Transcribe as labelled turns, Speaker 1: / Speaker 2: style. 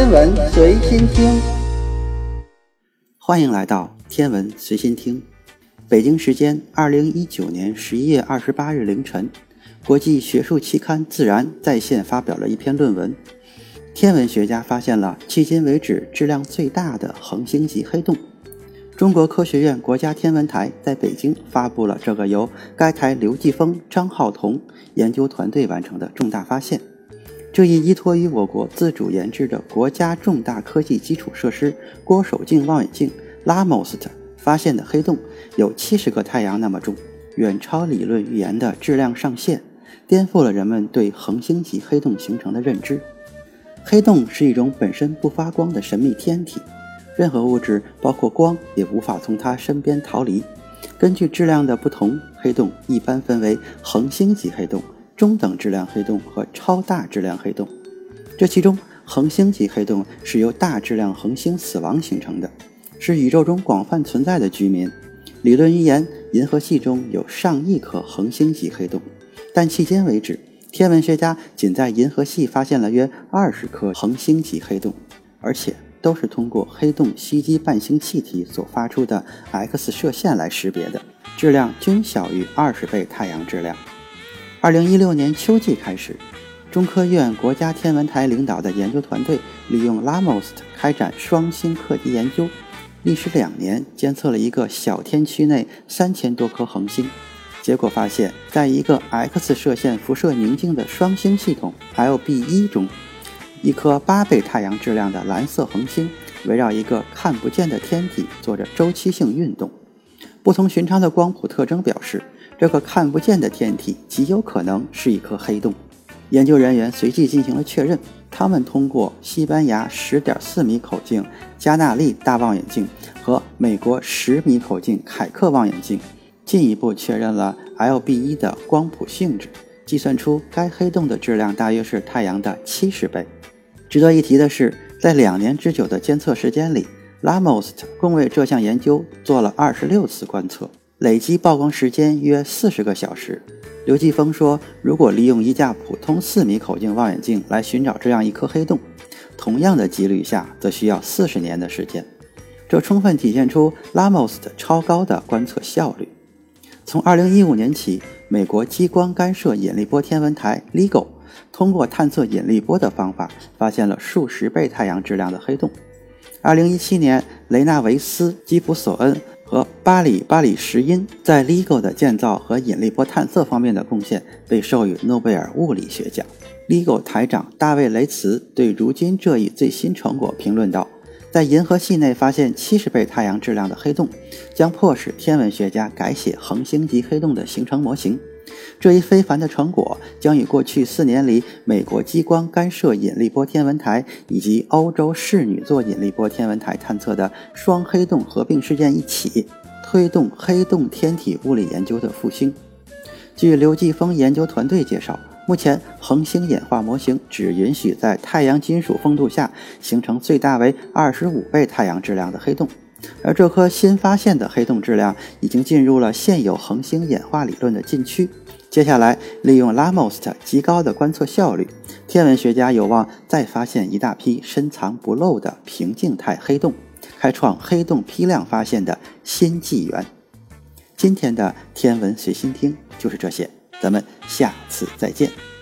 Speaker 1: 天文随心听，
Speaker 2: 欢迎来到天文随心听。北京时间二零一九年十一月二十八日凌晨，国际学术期刊《自然》在线发表了一篇论文。天文学家发现了迄今为止质量最大的恒星级黑洞。中国科学院国家天文台在北京发布了这个由该台刘继峰、张浩同研究团队完成的重大发现。这一依托于我国自主研制的国家重大科技基础设施——郭守敬望远镜 （LAMOST） 发现的黑洞有七十个太阳那么重，远超理论预言的质量上限，颠覆了人们对恒星级黑洞形成的认知。黑洞是一种本身不发光的神秘天体，任何物质，包括光，也无法从它身边逃离。根据质量的不同，黑洞一般分为恒星级黑洞。中等质量黑洞和超大质量黑洞，这其中恒星级黑洞是由大质量恒星死亡形成的，是宇宙中广泛存在的居民。理论预言，银河系中有上亿颗恒星级黑洞，但迄今为止，天文学家仅在银河系发现了约二十颗恒星级黑洞，而且都是通过黑洞吸积伴星气体所发出的 X 射线来识别的，质量均小于二十倍太阳质量。二零一六年秋季开始，中科院国家天文台领导的研究团队利用 lamos 开展双星课题研究，历时两年，监测了一个小天区内三千多颗恒星。结果发现，在一个 X 射线辐射宁静的双星系统 LB 一中，一颗八倍太阳质量的蓝色恒星围绕一个看不见的天体做着周期性运动。不同寻常的光谱特征表示。这个看不见的天体极有可能是一颗黑洞。研究人员随即进行了确认，他们通过西班牙10.4米口径加纳利大望远镜和美国10米口径凯克望远镜，进一步确认了 LB1 的光谱性质，计算出该黑洞的质量大约是太阳的七十倍。值得一提的是，在两年之久的监测时间里，LAMOST 共为这项研究做了二十六次观测。累计曝光时间约四十个小时。刘继峰说：“如果利用一架普通四米口径望远镜来寻找这样一颗黑洞，同样的几率下，则需要四十年的时间。这充分体现出 LAMOST 超高的观测效率。从2015年起，美国激光干涉引力波天文台 LIGO 通过探测引力波的方法，发现了数十倍太阳质量的黑洞。2017年，雷纳维斯、基普索恩。”和巴里巴里什因在 LIGO 的建造和引力波探测方面的贡献被授予诺贝尔物理学奖。LIGO 台长大卫雷茨对如今这一最新成果评论道：“在银河系内发现七十倍太阳质量的黑洞，将迫使天文学家改写恒星级黑洞的形成模型。”这一非凡的成果将与过去四年里美国激光干涉引力波天文台以及欧洲室女座引力波天文台探测的双黑洞合并事件一起，推动黑洞天体物理研究的复兴。据刘继峰研究团队介绍，目前恒星演化模型只允许在太阳金属风度下形成最大为二十五倍太阳质量的黑洞，而这颗新发现的黑洞质量已经进入了现有恒星演化理论的禁区。接下来，利用 LAMOST 极高的观测效率，天文学家有望再发现一大批深藏不露的平静态黑洞，开创黑洞批量发现的新纪元。今天的天文随心听就是这些，咱们下次再见。